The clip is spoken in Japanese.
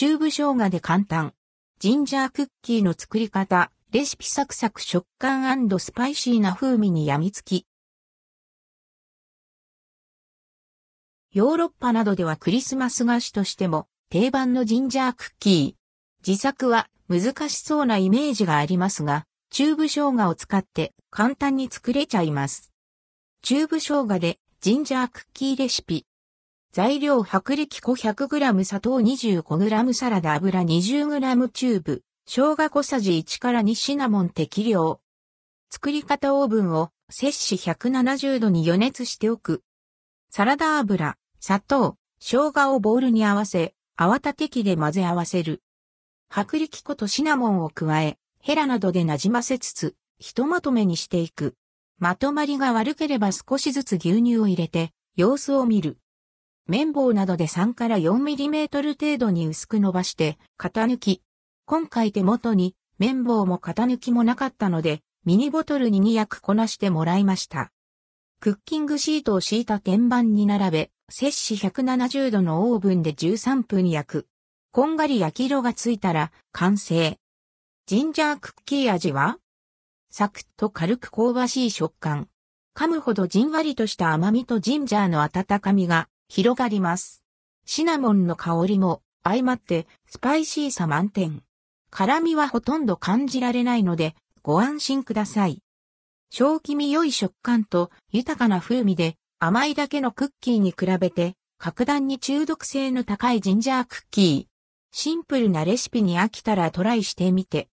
チューブ生姜で簡単。ジンジャークッキーの作り方、レシピサクサク食感スパイシーな風味に病みつき。ヨーロッパなどではクリスマス菓子としても定番のジンジャークッキー。自作は難しそうなイメージがありますが、チューブ生姜を使って簡単に作れちゃいます。チューブ生姜でジンジャークッキーレシピ。材料薄力粉 100g 砂糖 25g サラダ油 20g チューブ、生姜小さじ1から2シナモン適量。作り方オーブンを摂氏170度に予熱しておく。サラダ油、砂糖、生姜をボウルに合わせ、泡立て器で混ぜ合わせる。薄力粉とシナモンを加え、ヘラなどで馴染ませつつ、ひとまとめにしていく。まとまりが悪ければ少しずつ牛乳を入れて、様子を見る。綿棒などで3から 4mm 程度に薄く伸ばして、型抜き。今回手元に綿棒も型抜きもなかったので、ミニボトルに2役こなしてもらいました。クッキングシートを敷いた天板に並べ、摂氏170度のオーブンで13分焼く。こんがり焼き色がついたら完成。ジンジャークッキー味は？サクッと軽く香ばしい食感。噛むほどじんわりとした甘みとジンジャーの温かみが広がります。シナモンの香りも相まってスパイシーさ満点。辛みはほとんど感じられないのでご安心ください。小気味良い食感と豊かな風味で甘いだけのクッキーに比べて、格段に中毒性の高いジンジャークッキー。シンプルなレシピに飽きたらトライしてみて